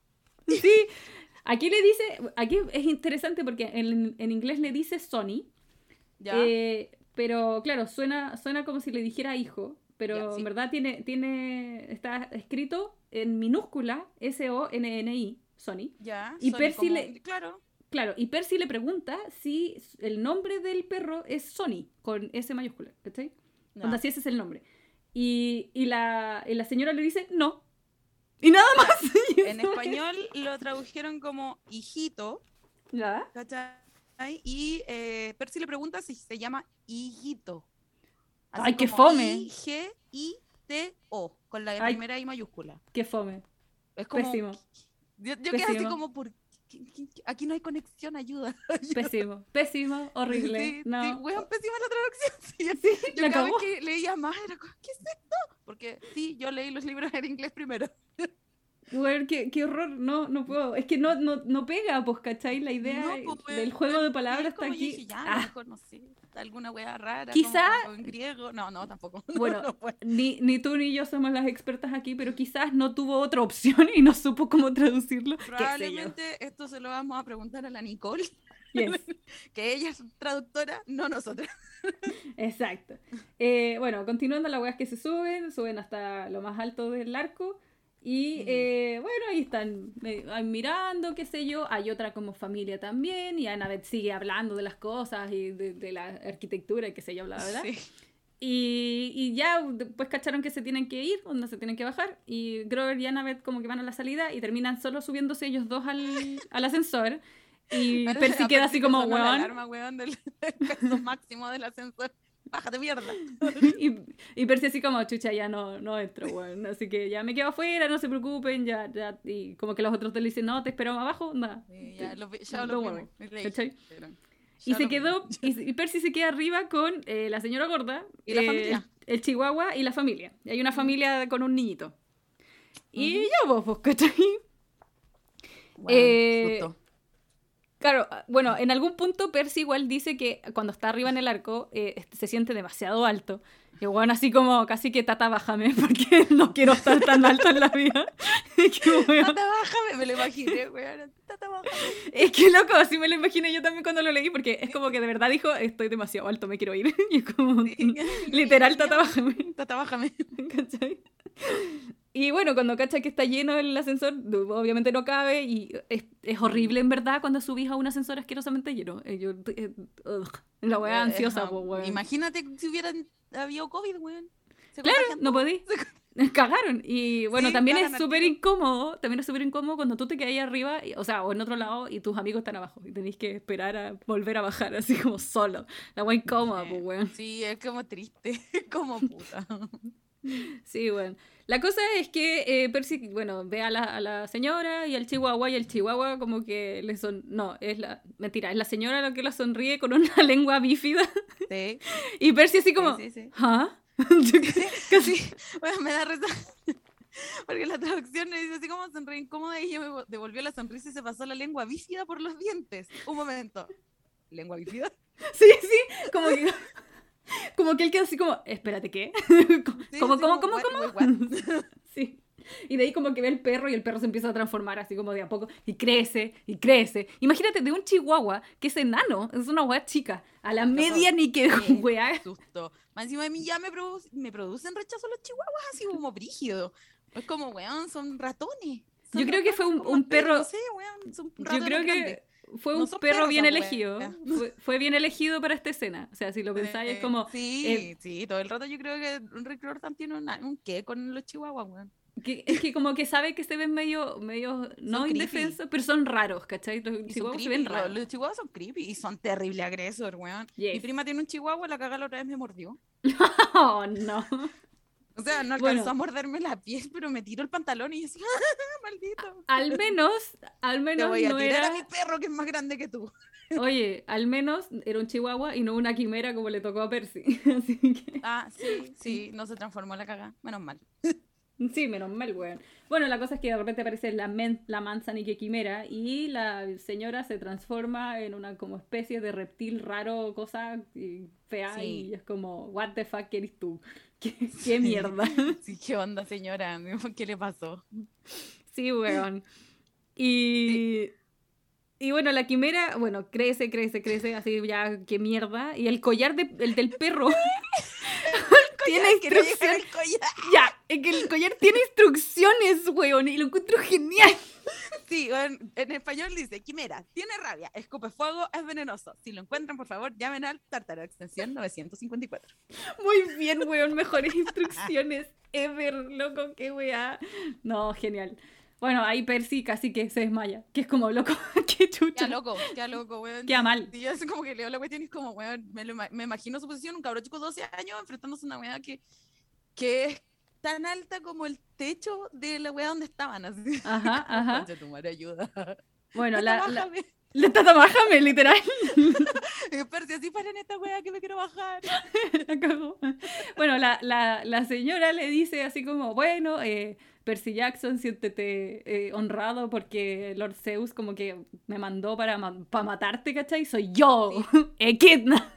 Sí, aquí le dice, aquí es interesante porque en, en inglés le dice Sony, Ya. eh, pero claro, suena, suena como si le dijera hijo, pero Ya, sí. en verdad tiene, tiene, está escrito en minúscula S-O-N-N-I, Sony. ya. y Sony Percy como- le- Claro. Claro, y Percy le pregunta si el nombre del perro es Sony, con S mayúscula, ¿cachai? Onda, si ese es el nombre. Y, y, la, y la señora le dice, no. Y nada más. [laughs] En español lo tradujeron como hijito, ¿Ya? ¿cachai? Y eh, Percy le pregunta si se llama hijito. Ay, qué fome. I-G-I-T-O, con la Ay. primera I mayúscula. Qué fome. Es como... Pésimo. Yo, yo quedé así como, por... Aquí no hay conexión, ayuda. [laughs] Pésimo. Pésimo. Horrible. Sí, no. sí, weón, pésima la traducción. [laughs] Sí, Sí, yo la cada vez cagó. que leía más era como, ¿qué es esto? Porque sí, yo leí los libros en inglés primero. [laughs] Weón, qué, qué horror. No, no puedo. Es que no, no, no pega, pues, ¿cachai? La idea No, pues, del juego de palabras es está como yo aquí. dije, ya, Ah, mejor, no sé, alguna wea rara. Quizá- como- como en griego. No, no, tampoco. [laughs] Bueno, No puedo. ni, ni tú ni yo somos las expertas aquí, pero quizás no tuvo otra opción y no supo cómo traducirlo. Yo. Probablemente esto se lo vamos a preguntar a la Nicole, Yes, [laughs] que ella es traductora, no nosotras. exacto. Eh, bueno, continuando, las weas que se suben, suben hasta lo más alto del arco. Y eh, bueno, ahí están eh, ahí mirando, qué sé yo. Hay otra como familia también. Y Annabeth sigue hablando de las cosas y de, de la arquitectura y qué sé yo, bla, bla. Sí. Y, y ya después cacharon que se tienen que ir, donde se tienen que bajar. Y Grover y Annabeth como que van a la salida y terminan solo subiéndose ellos dos al, [laughs] al ascensor. Y Percy queda así como, sonó la weón. alarma, weón, del, del [laughs] peso máximo del ascensor. Bájate mierda. [laughs] Y, y Percy así como, chucha, ya no, no entro, weón. Así que ya me quedo afuera, no se preocupen, ya, ya. Y como que los otros te le dicen, no, te espero abajo, nada. Ya lo, ya lo Y se quedó, y, Percy se queda arriba con eh, la señora gorda. ¿Y la eh, familia? El chihuahua y la familia. Y hay una familia con un niñito. Y ya vos, vos, ¿cachai? Weón, Eh. Claro, ah, bueno, en algún punto Percy igual dice que cuando está arriba en el arco eh, se siente demasiado alto. Y bueno, así como casi que tata bájame [laughs] porque no quiero estar tan alto en la vida. [laughs] Es que, Tata, bájame, me lo imaginé, weón. Tata, bájame. es que loco, así me lo imaginé yo también cuando lo leí porque es como que de verdad dijo, estoy demasiado alto, me quiero ir. [laughs] Y es como, literal, tata bájame. Tata, bájame. ¿Cachai? Y bueno, cuando cacha que está lleno el ascensor, obviamente no cabe y es, es horrible en verdad cuando subís a un ascensor asquerosamente lleno. Eh, yo, eh, ugh, la weá Eh, ansiosa, po, weón. Imagínate si hubieran habido COVID, weón. Claro, no podí. [laughs] Cagaron. Y bueno, Sí, también es súper incómodo, también es súper incómodo cuando tú te quedas ahí arriba, y- o sea, o en otro lado, y tus amigos están abajo, y tenéis que esperar a volver a bajar, [laughs] así como solo. La weá incómoda, Sí. pues, weón. Sí, es como triste, [laughs] como puta. Sí, bueno. La cosa es que eh, Percy, bueno, ve a la, a la señora y al chihuahua, y el chihuahua como que le son... No, es la... Mentira, es la señora la que la sonríe con una [laughs] lengua bífida. Sí, Y Percy así como... sí, sí. ¿Ah? Yo [laughs] que- [laughs] Casi, bueno, me da risa. Porque la traducción me dice así como sonríe incómoda y ella me vo- devolvió la sonrisa y se pasó la lengua bífida por los dientes. Un momento. ¿Lengua bífida? Sí, sí, como que... [laughs] Como que él queda así como, espérate, ¿qué? [laughs] Sí, ¿Cómo, sí, cómo, como, cómo, what, cómo? wait, what? Sí. Y de ahí como que ve el perro y el perro se empieza a transformar así como de a poco y crece y crece. Imagínate de un chihuahua que es enano, es una weá chica, a la media ni que weá. [laughs] Susto. Más encima de mí ya me, produ- me producen rechazo los chihuahuas así como brígido. Es como, weón, son ratones. Son Yo creo que fue un- como un perro- No sé, weón, son Yo creo que fue No un perro bien elegido. wea. Fue, fue bien elegido para esta escena. O sea, si lo pensáis, es Eh, como Sí, eh, sí, todo el rato yo creo que Rick Riordan tiene una- un qué con los chihuahuas, weón. que, es que como que sabe que se ven medio, medio no indefensos, pero son raros, ¿cachai? Los Y chihuahuas se creepy, ven lo- raros. Los chihuahuas son creepy y son terrible agresor, weón. Mi Yes. prima tiene un chihuahua, la caga la otra vez me mordió. [laughs] Oh, no. O sea, no Bueno. alcanzó a morderme la piel, pero me tiró el pantalón y yo así, [laughs] maldito. Al menos, al Te menos voy a no tirar era... a mi perro que es más grande que tú. Oye, al menos era un chihuahua y no una quimera como le tocó a Percy. [laughs] Así que... Ah, sí, sí, no se transformó en la caga, menos mal. [laughs] Sí, menos mal, weón. Bueno, la cosa es que de repente aparece la, men- la manzanique quimera y la señora se transforma en una como especie de reptil raro, cosa y fea, Sí. y es como, what the fuck eres tú? ¿Qué, qué [laughs] mierda? [laughs] Sí, ¿qué onda, señora? [laughs] ¿Qué le pasó? sí, weón. Y... Y bueno, la quimera, bueno, crece, crece, crece, así ya, qué mierda. Y el collar de- el del perro tiene instrucciones. Ya, es que el collar tiene instrucciones, weón, y lo encuentro genial. Sí, en, en español dice, quimera, tiene rabia, escupe fuego, es venenoso. Si lo encuentran, por favor, llamen al Tartaro, extensión 954. Muy bien, weón, mejores [laughs] instrucciones ever, loco, qué weá. No, genial. Bueno, ahí Percy casi que se desmaya, que es como, loco, [laughs] qué chucha. Qué loco, qué loco, weón. Queda mal. Y yo así como que leo la cuestión y es como, weón, me, lo me imagino su posición, un cabrón chico de 12 años enfrentándose a una weá que, que es tan alta como el techo de la weá donde estaban, así. Ajá, [laughs] ajá. Tu madre, ayuda. Bueno, la, la, Bájame. la tata bájame, literal. [laughs] Y Percy, así paren esta weá que me quiero bajar. [laughs] La cagó. Bueno, la, la, la señora le dice así como, bueno, eh, Percy Jackson, siéntete eh, honrado porque Lord Zeus como que me mandó para, ma- para matarte, ¿cachai? Soy yo, Echidna.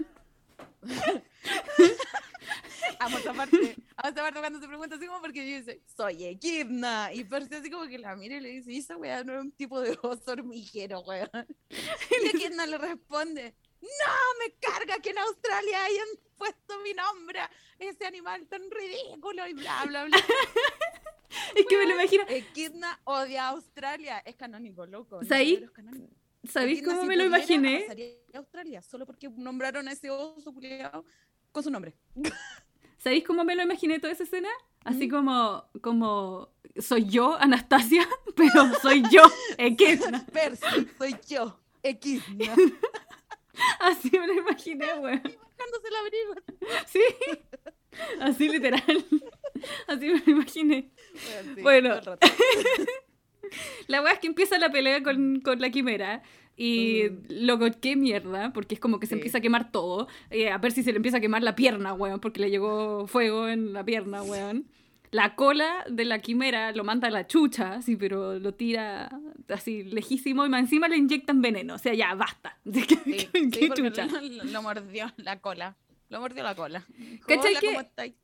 Amo esa parte. Amo esa parte cuando se pregunta así como porque dice, soy Equidna. Y Percy así como que la mira y le dice, "¿Y esa weá no es un tipo de oso hormiguero, weón. [laughs] Y Equidna le responde, no, me carga que en Australia hayan puesto mi nombre a ese animal tan ridículo y bla, bla, bla. [laughs] Es que me lo imagino. Equidna odia a Australia. Es canónico, loco. ¿Sabéis? ¿Sabéis cómo si me lo imaginé? Australia solo porque nombraron a ese oso culiao con su nombre. ¿Sabéis cómo me lo imaginé toda esa escena? Así Mm. como, como soy yo, Anastasia, [laughs] pero soy yo, Echidna. Percy, soy yo, Equidna. [laughs] Así me lo imaginé, weón. Bajándose el abrigo. Sí. Así literal. [laughs] Así me lo imaginé. sí, Bueno. La weá es que empieza la pelea con, con la quimera. Y Mm. loco, qué mierda, porque es como que se Sí. empieza a quemar todo. Eh, a ver si se le empieza a quemar la pierna, weón, porque le llegó fuego en la pierna, weón. La cola de la quimera lo manda a la chucha, sí, pero lo tira así lejísimo y encima le inyectan veneno. O sea, ya, basta. ¿Qué, [laughs] Sí, qué- sí, qué porque chucha? lo, mordió la cola. Lo mordió la cola. ¿Cachai "Hola, que- ¿cómo estáis?".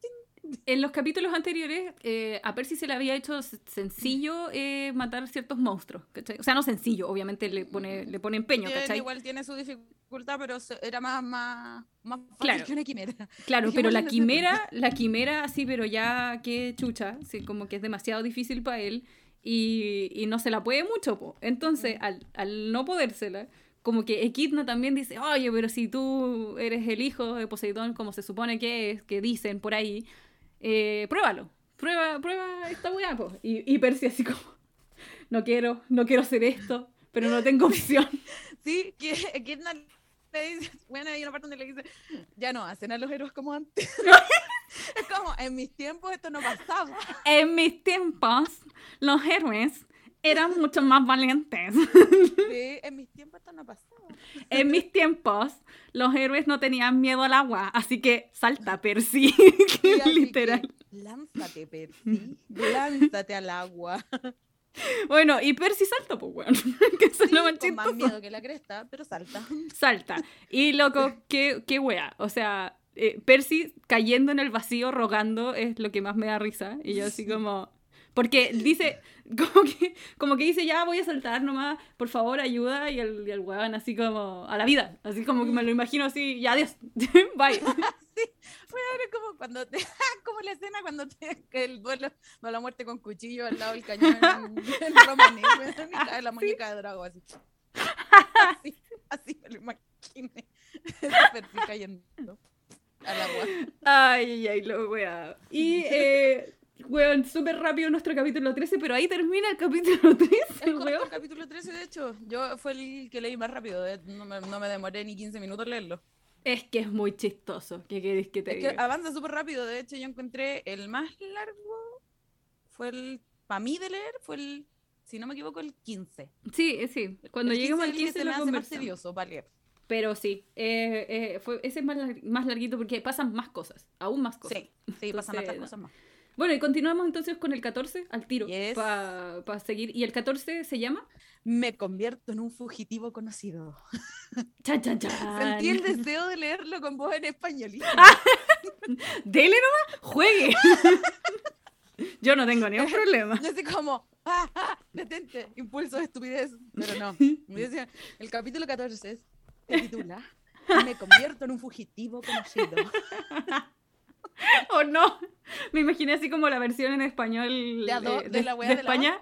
En los capítulos anteriores, eh, a Percy se le había hecho sencillo eh, matar ciertos monstruos, ¿cachai? O sea, no sencillo, obviamente le pone, le pone empeño, ¿cachai? Igual tiene su dificultad, pero era más, más, más fácil Claro. que una quimera. [laughs] Claro, pero la quimera, la quimera así, pero ya que chucha, sí, como que es demasiado difícil para él y, y no se la puede mucho, po. Entonces, Mm. al, al no podérsela, como que Equidna también dice, oye, pero si tú eres el hijo de Poseidón, como se supone que es, que dicen por ahí, eh, pruébalo, prueba, prueba esta weá, po. Y, y Percy así como, [laughs] no quiero, no quiero hacer esto, pero no tengo opción. [laughs] Sí, que le dice, bueno, hay una parte donde le dice, ya no hacen a los héroes como antes. [laughs] es como, en mis tiempos esto no pasaba. En mis tiempos, los héroes eran mucho más valientes. Sí, en mis tiempos esto no pasaba. En mis tiempos, los héroes no tenían miedo al agua, así que salta, Percy. [laughs] Sí, Literal. que, lánzate, Percy. Lánzate al agua. Bueno, y Percy salta, pues, weón. [laughs] que eso es Sí, lo más con más miedo que la cresta, pero salta. Salta. Y loco, qué, qué wea. O sea, eh, Percy cayendo en el vacío rogando es lo que más me da risa. Y yo así como... Porque dice, [laughs] como que, como que dice, ya voy a saltar nomás, por favor, ayuda. Y el, y el weón así como, a la vida. Así como que me lo imagino así, ya adiós, [laughs] bye. [laughs] Bueno, era como cuando te, como la escena cuando te, el duelo, no la muerte con cuchillo al lado del cañón en, en la muñeca de Drago así. Así, así me lo imaginé. Cayendo al agua. Ay, ay, ay, lo wea. Y, eh, weón, súper rápido nuestro capítulo 13, pero ahí termina el capítulo [laughs] 13, Es corto weón. el capítulo 13, de hecho. Yo fue el que leí más rápido. eh, No me, no me demoré ni 15 minutos leerlo. Es que es muy chistoso. ¿Qué querés que te Es que diga? avanza súper rápido. De hecho, yo encontré el más largo. Fue el. Para mí de leer, fue el. Si no me equivoco, el 15. Sí, eh, sí. Cuando lleguemos al es el que 15 se lo me hace más tedioso para leer. Pero sí, eh, eh, fue, ese es más, lar- más larguito porque pasan más cosas, aún más cosas. Sí, sí, pasan Entonces, no. cosas más. Bueno, y continuamos entonces con el 14 al tiro Yes. para seguir. Y el 14 se llama Me convierto en un fugitivo conocido. [laughs] Chan Chan Chan. Sentí el deseo de leerlo con voz en español. [laughs] Dele nomás, juegue. [laughs] Yo no tengo ningún problema. Yo así como, ¡ah, ah! Detente, impulso de estupidez. Pero no. El capítulo 14 es, se titula Me convierto en un fugitivo conocido. [laughs] ¿O no? Me imaginé así como la versión en español ¿De de la wea de la España.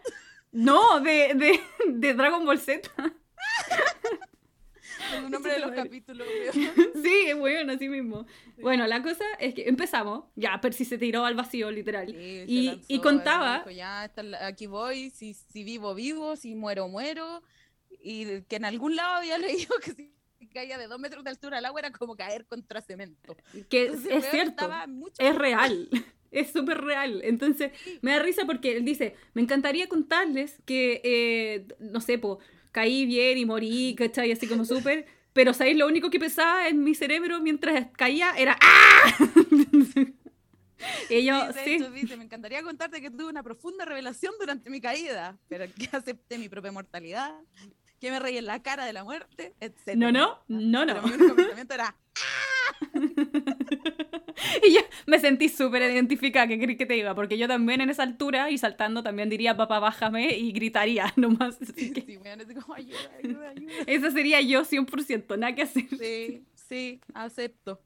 No, de, de, de Dragon Ball Z. [laughs] El nombre de los capítulos. [laughs] Sí, bueno, así mismo. Bueno, la cosa es que empezamos. Ya, Percy se tiró al vacío, literal. Sí, y, lanzó, y contaba. dijo, ya, aquí voy, si, si vivo, vivo, si muero, muero. Y que en algún lado había leído que si caía de dos metros de altura al agua era como caer contra cemento. que Entonces, es cierto. mucho es real. [laughs] [laughs] Es súper real. Entonces, me da risa porque él dice, me encantaría contarles que, eh, no sé, po, caí bien y morí, ¿cachai? Así como súper. [laughs] Pero, ¿sabéis? Lo único que pensaba en mi cerebro mientras caía era ¡Ah! y yo, Sí, de sí. hecho, dice, me encantaría contarte que tuve una profunda revelación durante mi caída, pero que acepté mi propia mortalidad, que me reí en la cara de la muerte, etc. No, no, no, no. Pero mi único pensamiento era, [laughs] Y yo me sentí súper identificada, ¿qué crees que te diga? Porque yo también en esa altura y saltando también diría, papá, bájame y gritaría [laughs] nomás. Así que sí, weón, así como, ayuda, ayuda, ayuda. esa sería yo 100%, nada que hacer. Sí, sí, acepto.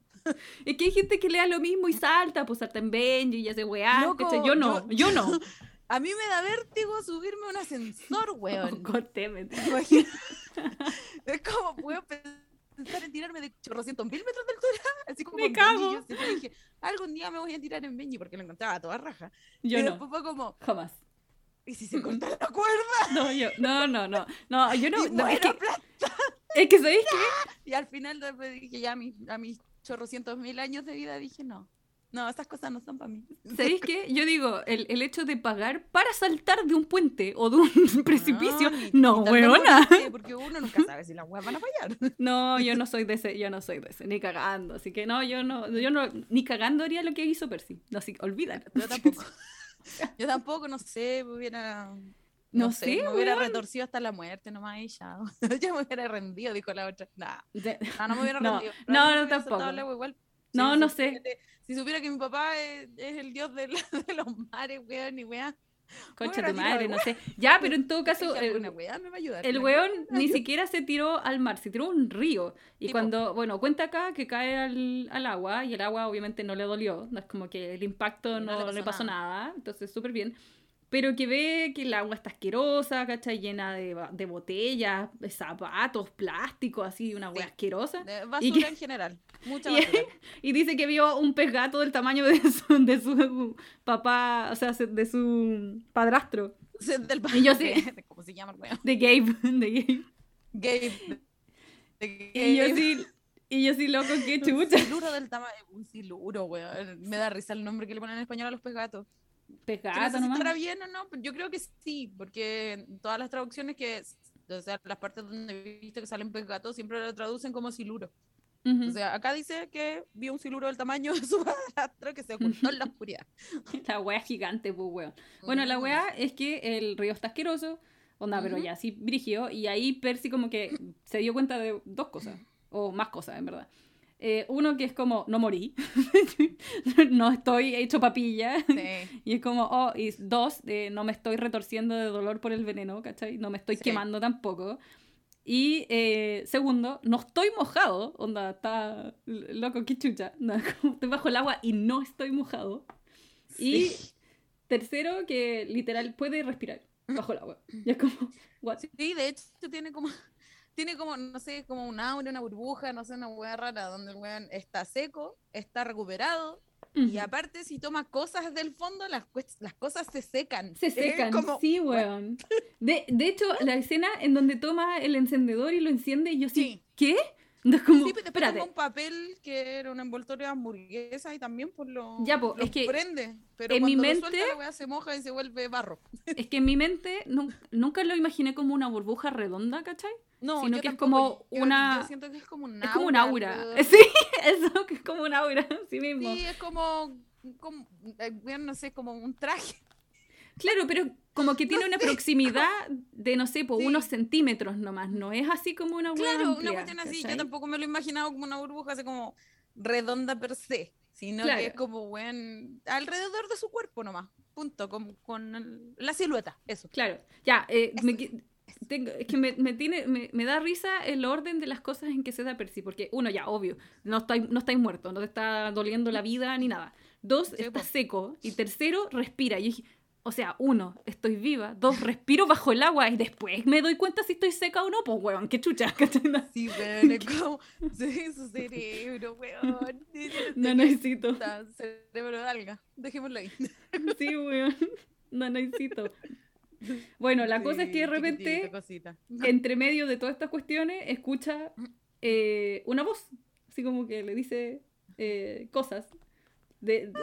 Es que hay gente que lea lo mismo y salta, pues salta en Benji y hace weá. Yo no, yo, no. [laughs] A mí me da vértigo subirme a un ascensor, [laughs] weón. Corteme. [laughs] Es como, puedo pensar en tirarme de chorrocientos mil metros de altura, [laughs] así como Me cago. Benji. Yo dije, algún día me voy a tirar en Benji porque lo encontraba a toda raja. Yo y no, después fue como, jamás. ¿y si se corta la cuerda? No, yo, no, no, no, no, yo no, y no, es que, es que ¿sabéis qué? Y al final después dije, ya a mis, a mis chorrocientos mil años de vida, dije, no, no, esas cosas no son para mí. [laughs] ¿Sabéis qué? Yo digo, el, el hecho de pagar para saltar de un puente o de un [laughs] precipicio, no, morirte, [laughs] Porque uno nunca sabe si las weas van a fallar. No, yo no soy de ese, yo no soy de ese, ni cagando. Así que no, yo no, yo no, ni cagando haría lo que hizo Percy. No, así, olvídalo. Yo tampoco. Yo tampoco, no sé, me hubiera. No sé, me hubiera retorcido hasta la muerte nomás y ya. Yo me hubiera rendido, dijo la otra. Nah, no, no me hubiera No, rendido. no, no, hubiera tampoco. igual. No, Si no supiera sé. Si supiera que mi papá es, es el dios de, la- [laughs] de los mares, weón, y weá. Concha tu madre, no sé. [laughs] Ya, pero en todo caso, el, weá me va a ayudar. el weón [laughs] ni siquiera se tiró al mar, se tiró a un río. Y cuando, bueno, cuenta acá que cae al, al agua y el agua obviamente no le dolió. No es como que el impacto no, le pasó nada. Entonces, súper bien. Pero que ve que el agua está asquerosa, ¿cachai? Llena de, de botellas, de zapatos, plástico, así, una wea Sí. asquerosa. De Y basura que- en general. [laughs] Mucha Y- basura. [laughs] Y dice que vio un pez gato del tamaño de su, de su papá, o sea, de su padrastro, Del Y yo [laughs] sí. de- ¿Cómo se llama el de Gabe. De Gabe. Gabe. De Y yo Gabe. sí, y yo sí, loco, qué Un chucha. siluro del tamaño. Un siluro, weón. Me da risa el nombre que le ponen en español a los. Pez Que no sé si nomás. estará bien o no, pero yo creo que sí, porque todas las traducciones que, o sea, las partes donde he visto que salen pez gato siempre lo traducen como siluro. Ujú. O sea, acá dice que vio un siluro del tamaño de su [laughs] padrastro que se ocultó en la oscuridad. [laughs] La wea gigante, pues, weón. Bueno, la wea es que el río está asqueroso, onda, pero Ujú. ya así brígido, y ahí Percy como que se dio cuenta de dos cosas, o más cosas, en verdad. Eh, uno que es como, no morí, [laughs] no estoy hecho papilla, Sí. y es como, oh, y dos, eh, no me estoy retorciendo de dolor por el veneno, ¿cachai? No me estoy Sí. quemando tampoco. Y eh, segundo, no estoy mojado, onda, está loco, qué chucha, [laughs] no, estoy bajo el agua y no estoy mojado. Y tercero, que literal puede respirar bajo el agua. Y es como, what? Sí, de hecho tiene como, tiene como, no sé, como un aura, una burbuja, no sé, una hueá rara, donde el weón está seco, está recuperado, y aparte si toma cosas del fondo, las, las cosas se secan. Se secan, como- sí, weón. De, de hecho, [laughs] la escena en donde toma el encendedor y lo enciende, y yo sí, Sí. ¿qué? No como, Sí, pero tomó un papel que era un envoltorio de hamburguesa y también por lo, Ya, po, lo es que prende. Pero en cuando mi lo mente- suelta la weá se moja y se vuelve barro. es que en mi mente nun- nunca lo imaginé como una burbuja redonda, ¿cachai? No, Sino que es tampoco, como yo- una- Yo siento que es como un Es como un aura. [laughs] Sí, eso, que es como un aura, [laughs] sí mismo. Sí, es como, como eh, bueno, no sé, como un traje. Claro, pero como que [laughs] tiene una proximidad de, no sé, por Sí. unos centímetros nomás, no es así como una hueá Claro, amplia, una cuestión así. ¿cachai? Yo tampoco me lo he imaginado como una burbuja así como redonda per se, sino Claro. que es como, weón, alrededor de su cuerpo nomás. Punto, con, con la silueta, eso. Claro, ya, eh, Eso me es, tengo- es que me, me tiene, me, me da risa el orden de las cosas en que se da Percy, porque uno, ya, obvio, no estáis, no estáis muertos, no te está doliendo la vida ni nada. Dos, Sí, está po. seco. Y tercero, respira. Y dije, o sea, uno, estoy viva. Dos, respiro bajo el agua. Y después me doy cuenta si estoy seca o no. Pues, weón, qué chucha. [laughs] Sí, weón, [laughs] es como sí, su cerebro, weón. [laughs] No necesito. Cerebro de alga. Dejémoslo ahí. Sí, weón. No necesito. [laughs] Bueno, la cosa es que de repente, entre medio de todas estas cuestiones, escucha eh, una voz. Así como que le dice eh, cosas. De, de-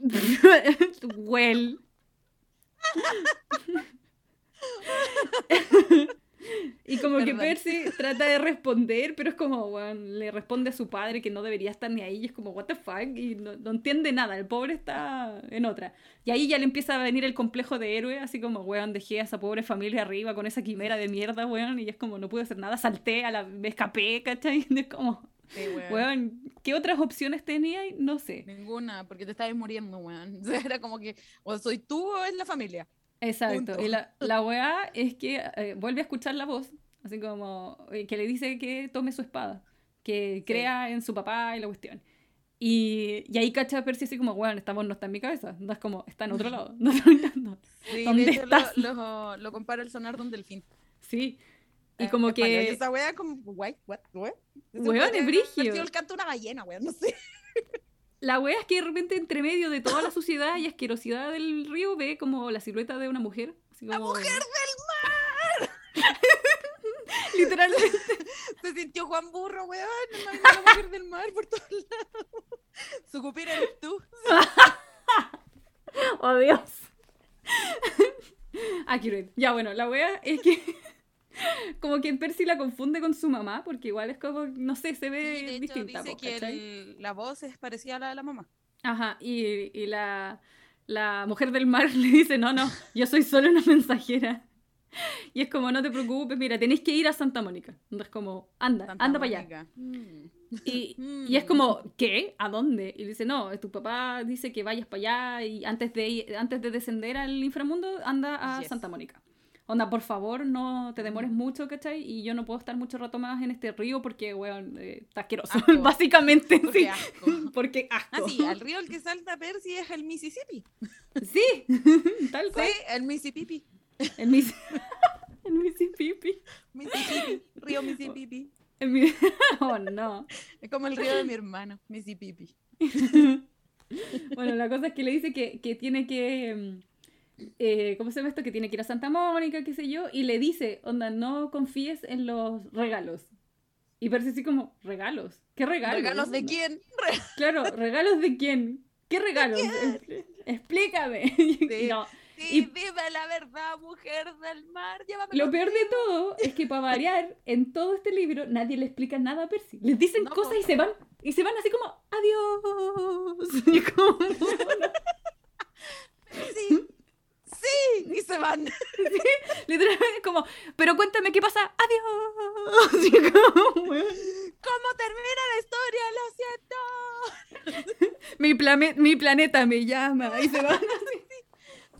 [laughs] well. [laughs] como que Perdón. Percy [laughs] trata de responder, pero es como, weón, le responde a su padre que no debería estar ni ahí, y es como, what the fuck, y no, no entiende nada, el pobre está en otra. Y ahí ya le empieza a venir el complejo de héroe, así como, weón, dejé a esa pobre familia arriba con esa quimera de mierda, weón, y es como, no pude hacer nada, salté, a la, me escapé, ¿cachai? Y [laughs] es como, Sí, weón. weón, ¿qué otras opciones tenía? No sé. Ninguna, porque te estabas muriendo, weón. [laughs] Era como que o soy tú o es la familia. Exacto. Punto. Y la, la weá es que eh, vuelve a escuchar la voz, así como eh, que le dice que tome su espada, que crea en su papá y la cuestión. Y, y ahí cacha Percy así como, weón, esta voz no está en mi cabeza, no es como, está en otro [laughs] lado. [laughs] No. Sí, ¿Dónde de hecho estás? lo, lo, lo compara el sonar de un delfín. Sí. Y Eh, como que, esa wea como, what, what, what? Weón, es sido el canto una ballena, weón, no sé. la weá es que de repente entre medio de toda la suciedad y asquerosidad del río ve como la silueta de una mujer. Así ¡La como- mujer del mar! [laughs] [laughs] Literalmente. [laughs] Se sintió Juan Burro, weón. No la mujer del mar por todos lados. Su cupira eres tú. [laughs] Oh, Dios. Accurate. Ya, bueno, la wea es que como que Percy la confunde con su mamá, porque igual es como, no sé, se ve de hecho distinta. dice po, que la voz es parecida a la de la mamá. Ajá, y, y la, la mujer del mar le dice, no, no, yo soy solo una mensajera. [laughs] Y es como, no te preocupes, mira, tenéis que ir a Santa Mónica. Es como, anda, Santa anda para allá. Mm. Y, [laughs] y es como, ¿qué? ¿A dónde? Y le dice, no, tu papá dice que vayas para allá y antes de, ir- antes de descender al inframundo, anda a Yes. Santa Mónica. Onda, por favor, no te demores mucho, ¿cachai? Y yo no puedo estar mucho rato más en este río porque, weón, eh, está asqueroso. Asco. [laughs] Básicamente, Porque sí. asco. Porque asco. Ah, sí, al río el que salta Percy es el Mississippi. Sí, tal cual. Sí, el Mississippi. El Miss... El Mississippi. Mississippi. Río Mississippi. El mi- [laughs] Oh, no. Es como el río de mi hermano, Mississippi. [laughs] Bueno, la cosa es que le dice que, que tiene que. mm, eh, ¿Cómo se llama esto? Que tiene que ir a Santa Mónica, qué sé yo. Y le dice, onda, no confíes en los regalos. Y Percy así como, ¿regalos? ¿Qué regalos? ¿Regalos de quién? Claro, ¿regalos de quién? ¿Qué regalos? Expl- Explícame. [laughs] No, Sí, Y- dime la verdad, mujer del mar. Llévame Lo peor de todo es que para variar, en todo este libro nadie le explica nada a Percy. Les dicen No, cosas y se van. Y se van así como, adiós. [laughs] Y como, Sí. Sí. Y se van. [laughs] literalmente como, pero cuéntame qué pasa, adiós. [laughs] Y como, weón, ¿Cómo termina la historia? Lo siento. mi, mi planeta me llama. Y se van así.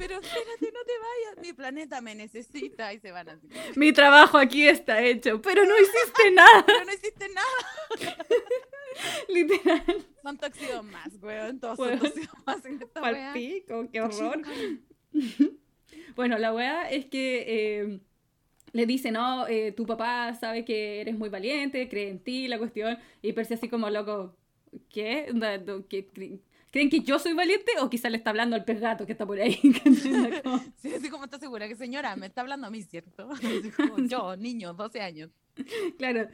Pero espérate, no te vayas. Mi planeta me necesita. Y se van así. Mi trabajo aquí está hecho, pero no hiciste [laughs] nada. Pero no hiciste nada. [laughs] Literal. Son tóxicos más, weón. Todos Weón. son tóxicos más en esta wea. Palpico, qué [laughs] horror. Bueno, la weá es que eh, le dice, no, eh, tu papá sabe que eres muy valiente, cree en ti, la cuestión. Y Percy así como loco, ¿qué? Do- ¿qué ¿Creen que yo soy valiente o quizá le está hablando al pez gato que está por ahí? Como- [laughs] Sí, así como estás segura que señora, me está hablando a mí, ¿cierto? [laughs] Como, yo, niño, 12 años. Claro.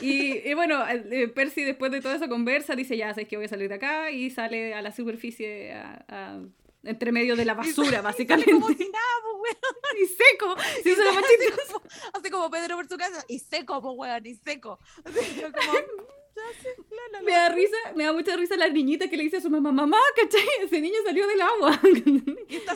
Y, y bueno, eh, Percy después de toda esa conversa dice, ya sabes que voy a salir de acá y sale a la superficie a- a- entre medio de la basura, básicamente. Como si nada, pues, weón. [laughs] y seco. Así como, así como Pedro por su casa, y seco, pues, weón, y seco. Así como, la, la, la. Me da risa, me da mucha risa la niñita que le dice a su mamá, mamá, ¿cachai? Ese niño salió del agua.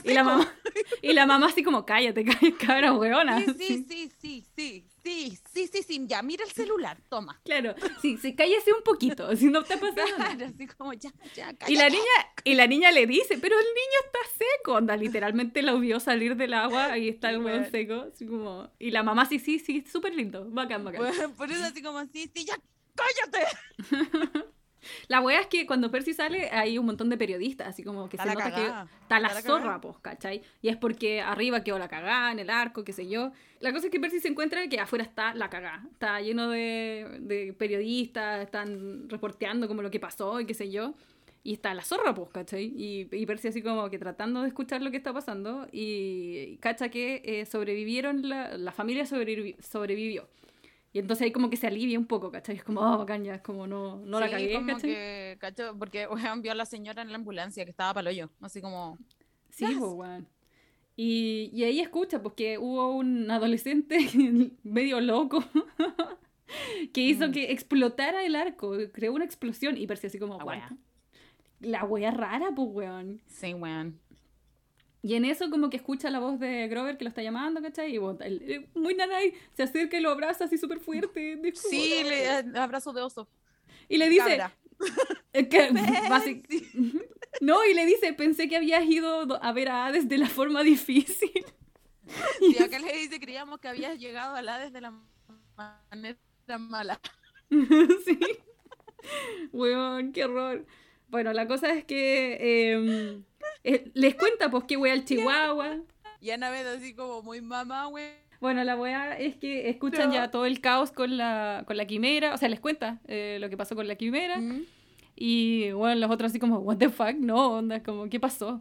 Y y, la mamá, y la mamá así como, cállate, cállate, cabra weona. Sí, sí, sí, sí, sí, sí, sí, sí, sí, ya, mira el celular, toma. Claro, sí, se cállese un poquito, si no está pasando. Claro, así como, ya, ya, cállate. Y la niña, y la niña le dice, pero el niño está seco. Onda, literalmente lo vio salir del agua y está el Sí, weón. seco. Así como, y la mamá sí, sí, sí, súper lindo. Bacán, bacán. Bueno, por eso así como, sí, sí, ya, cállate. [laughs] La wea es que cuando Percy sale hay un montón de periodistas, así como que Está se nota cagada, que está la está la zorra, cagada. pues, ¿cachai? Y es porque arriba quedó la cagada en el arco, qué sé yo. La cosa es que Percy se encuentra que afuera está la cagada. Está lleno de, de periodistas, están reporteando como lo que pasó y qué sé yo. Y está la zorra, pues, ¿cachai? Y, y Percy así como que tratando de escuchar lo que está pasando y cacha que eh, sobrevivieron, la, la familia sobrevivi- sobrevivió. Y entonces ahí como que se alivia un poco, ¿cachai? Es como, oh, bacán, ya, es como no, no la cagué, como ¿cachai? que, cacho, porque [laughs] weón, vio a la señora en la ambulancia que estaba para hoyo, así como, Sí, pues, weón. Y, y ahí escucha, porque hubo un adolescente [laughs] medio loco [laughs] que hizo Mm. que explotara el arco, creó una explosión y parecía así como, La wea. La wea rara, pues, weón. sí, weón. Y en eso como que escucha la voz de Grover que lo está llamando, ¿cachai? Y bueno, el- eh, muy nanay, se acerca y lo abraza así súper fuerte. [laughs] Sí, le, eh, abrazo de oso. Y le dice, [laughs] que, [laughs] Sí. no, y le dice, pensé que habías ido do- a ver a Hades de la forma difícil. Y acá le dice, creíamos que habías llegado a la desde la manera mala. sí. Weón, qué horror. Bueno, la cosa es que eh, eh, les cuenta pues qué wea el chihuahua. Y Annabeth así como muy mamá, güey. Bueno, la wea es que escuchan ya todo el caos con la, con la quimera, o sea, les cuenta eh, lo que pasó con la quimera. Mm. Y bueno, los otros así como, what the fuck, no, onda, como, ¿qué pasó?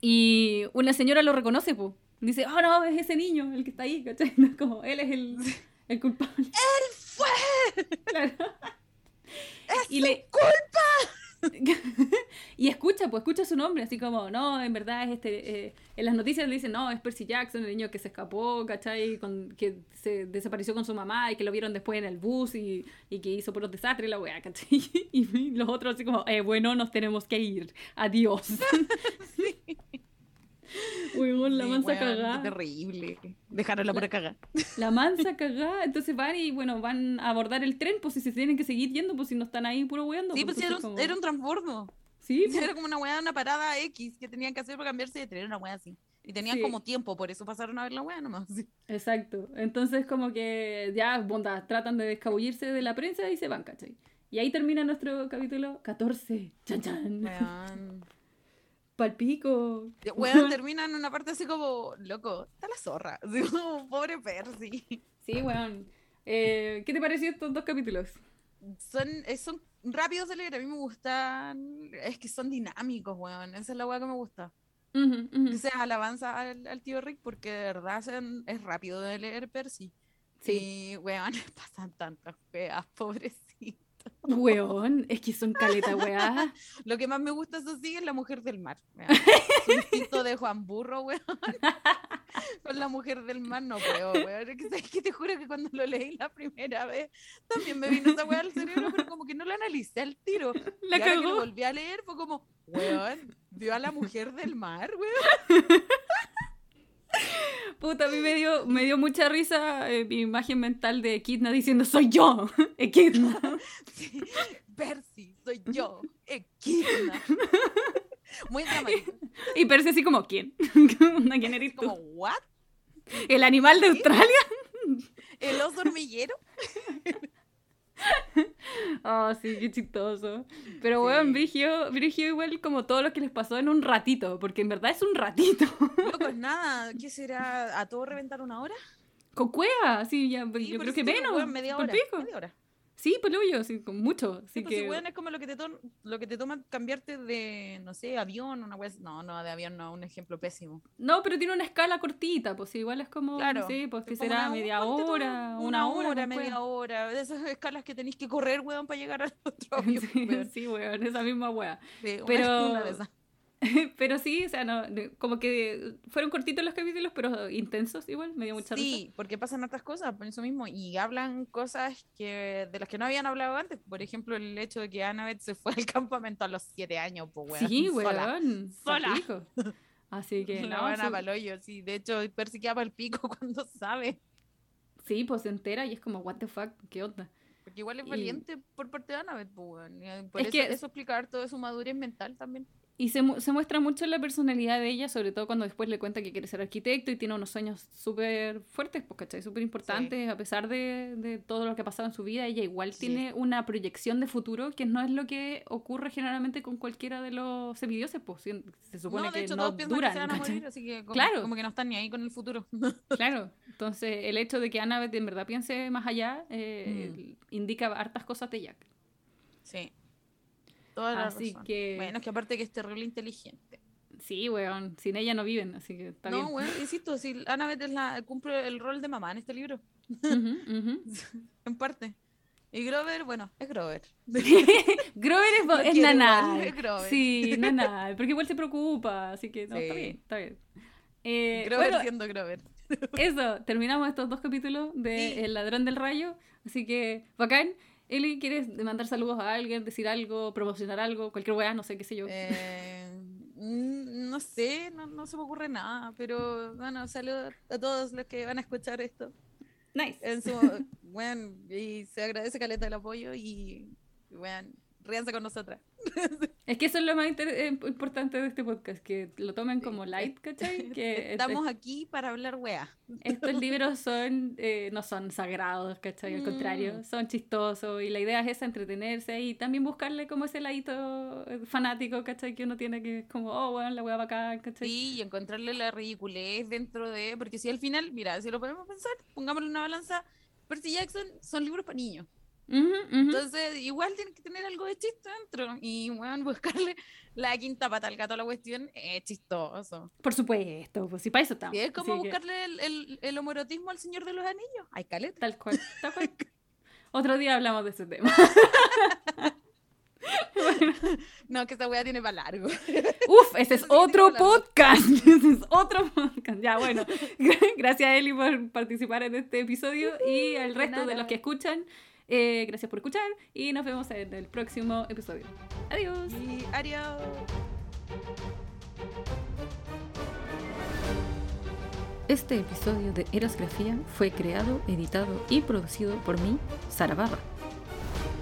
Y una señora lo reconoce, pues. Dice, oh no, es ese niño el que está ahí, ¿cachai? [laughs] No, como, él es el, el culpable. [laughs] ¡Él fue! [laughs] Claro. ¡Es Y su le- culpa! [laughs] y escucha, pues escucha su nombre, así como, no, en verdad es este. eh, en las noticias le dicen, no, es Percy Jackson, el niño que se escapó, ¿cachai? Con, que se desapareció con su mamá y que lo vieron después en el bus y, y que hizo puros desastres, la weá, ¿cachai? [laughs] Y los otros, así como, eh, bueno, nos tenemos que ir, adiós. [laughs] Weón, la Sí, mansa cagada. terrible. Dejaron la pura. La mansa cagada. Entonces van y, bueno, van a abordar el tren, pues si se tienen que seguir yendo, pues si no están ahí puro weando. Sí, pues sí, era un, como- era un transbordo. Sí, [laughs] pues. Era como una weá, una parada X que tenían que hacer para cambiarse de tren, una weá así. Y tenían Sí. como tiempo, por eso pasaron a ver la weá nomás. sí. Exacto. Entonces como que ya, bonda, tratan de escabullirse de la prensa y se van, ¿cachai? Y ahí termina nuestro capítulo 14. Chan, chan. Weón. Palpico. Weón, [laughs] termina en una parte así como, loco, está la zorra. [laughs] Así como, pobre Percy. Sí, weón. Eh, ¿Qué te pareció estos dos capítulos? Son, eh, son rápidos de leer, a mí me gustan. Es que son dinámicos, weón. Esa es la weá que me gusta. Ujú. O sea, alabanza al, al tío Rick porque de verdad son- es rápido de leer Percy. Sí. Y, weón, [laughs] pasan tantas feas, pobrecito. Weón, es que son caleta, weá. [laughs] Lo que más me gusta, eso sí, es la mujer del mar. Su [laughs] instinto de Juan Burro, weón. [laughs] Con la mujer del mar no puedo, weón. Es que, te juro que cuando lo leí la primera vez, también me vino esa weá al cerebro, pero como que no la analicé al tiro. La y ahora que lo volví a leer, fue como, weón, vio a la mujer del mar, weón. [laughs] Puta, a mí me dio, me dio mucha risa eh, mi imagen mental de Kidna diciendo soy yo, [laughs] Equidna. Sí, Percy, soy yo, Equidna. Muy dramático. Y Percy así como, ¿quién? [laughs] ¿Quién eres tú? Como, ¿what? ¿El animal de Australia? ¿El oso hormiguero? [laughs] Oh, sí, qué chistoso. Pero, Sí. weón, Brigio, Brigio igual como todo lo que les pasó en un ratito, porque en verdad es un ratito. [laughs] Loco, es nada. [laughs] ¿Qué será? ¿A todo reventar una hora? Con cueva, sí, ya, Sí, yo creo que menos. media por hora. pico. Media hora. Sí, pues lo yo, sí, con mucho. Así Sí, pues, que... si, weón, es como lo que te to- lo que te toma cambiarte de, no sé, avión, una así. No, no, de avión no, un ejemplo pésimo. No, pero tiene una escala cortita, pues igual es como, Claro, sí, pues que será una- media hora, una, hora, pues, media hora. De esas escalas que tenéis que correr, weón, para llegar al otro [laughs] avión. Sí, weón. sí, weón, esa misma wea. Sí, una- Pero- [laughs] una de esas. [laughs] pero sí, o sea, no, como que fueron cortitos los capítulos, pero intensos igual, me dio mucha risa. Sí, porque pasan otras cosas, por eso mismo, y hablan cosas que de las que no habían hablado antes. Por ejemplo, el hecho de que Annabeth se fue al [laughs] campamento a los siete años, pues, weón. Sí, sola. weón. Sola. palpico. Así que [laughs] La no, buena su- pa'l hoyo, sí. De hecho, Percy queda el pico cuando sabe. sí, pues se entera y es como, what the fuck, qué onda. Porque igual es Y- valiente por parte de Annabeth, pues, weón. Eh, Por Es eso, que- eso explicar toda su madurez mental también. Y se, mu- se muestra mucho la personalidad de ella, sobre todo cuando después le cuenta que quiere ser arquitecto y tiene unos sueños súper fuertes, pues, ¿cachai? Súper importantes, a pesar de, de todo lo que ha pasado en su vida, ella igual Sí. tiene una proyección de futuro que no es lo que ocurre generalmente con cualquiera de los semidioses, pues se supone no, de que hecho, no todos piensan duran, que se van a morir, así que como, Claro. como que no están ni ahí con el futuro. [laughs] Claro, entonces el hecho de que Annabeth en verdad piense más allá eh, Mm. indica hartas cosas de Jack. sí. Toda la Así razón. que- Bueno, es que aparte que es terrible inteligente. Sí, weón, sin ella no viven, así que está no, bien. weón, insisto, si Annabeth es la, cumple el rol de mamá en este libro, Ujú, [laughs] ujú. en parte. Y Grover, bueno, es Grover. [laughs] Grover es, es. Sí, [laughs] nanay, porque igual se preocupa, así que no, está Sí. bien, está bien. Eh, Grover bueno, siendo Grover. eso, terminamos estos dos capítulos de Sí. El ladrón del rayo, así que bacán. Eli, ¿quieres mandar saludos a alguien, decir algo, promocionar algo, cualquier weá, no sé, qué sé yo? Eh, no sé, no, no se me ocurre nada, pero bueno, saludos a todos los que van a escuchar esto. Nice. En su, bueno, y se agradece caleta el apoyo y, bueno, ríanse con nosotras. [laughs] Es que eso es lo más eh, importante de este podcast, que lo tomen como light, ¿cachai? [laughs] Que Estamos aquí para hablar wea. estos [laughs] libros son eh, no son sagrados, ¿cachai? Al contrario, Mm. son chistosos y la idea es esa, entretenerse y también buscarle como ese ladito eh, fanático, ¿cachai? Que uno tiene que es como, oh, bueno, la wea bacán, ¿cachai? Sí, y encontrarle la ridiculez dentro de, porque si al final, mira, si lo podemos pensar, pongámosle una balanza, Percy Jackson son libros para niños. Ujú, ujú. Entonces, igual tiene que tener algo de chiste dentro. Y, bueno, [laughs] buscarle la quinta pata al gato a la cuestión es chistoso. Por supuesto, pues si para eso estamos. Y es como así que, buscarle el, el, el homoerotismo al Señor de los Anillos. Hay caleta. Tal cual, tal cual. [laughs] Otro día hablamos de ese tema. [laughs] No, que esta wea tiene para largo. Uf, ese es que otro podcast. Ese es otro podcast. Ya, bueno. Gracias, Eli, por participar en este episodio y al resto de los que escuchan. Eh, gracias por escuchar y nos vemos en el próximo episodio. Adiós. Y adiós. Este episodio de Erosgrafía fue creado, editado y producido por mí, Sara Barra.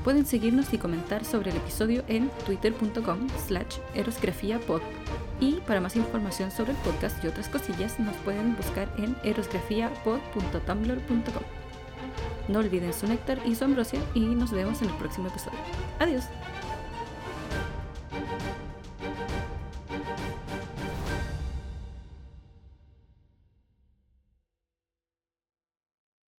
Pueden seguirnos y comentar sobre el episodio en twitter.com slash erosgrafiapod. Y para más información sobre el podcast y otras cosillas nos pueden buscar en erosgrafiapod.tumblr.com. No olviden su néctar y su ambrosia y nos vemos en el próximo episodio. Adiós.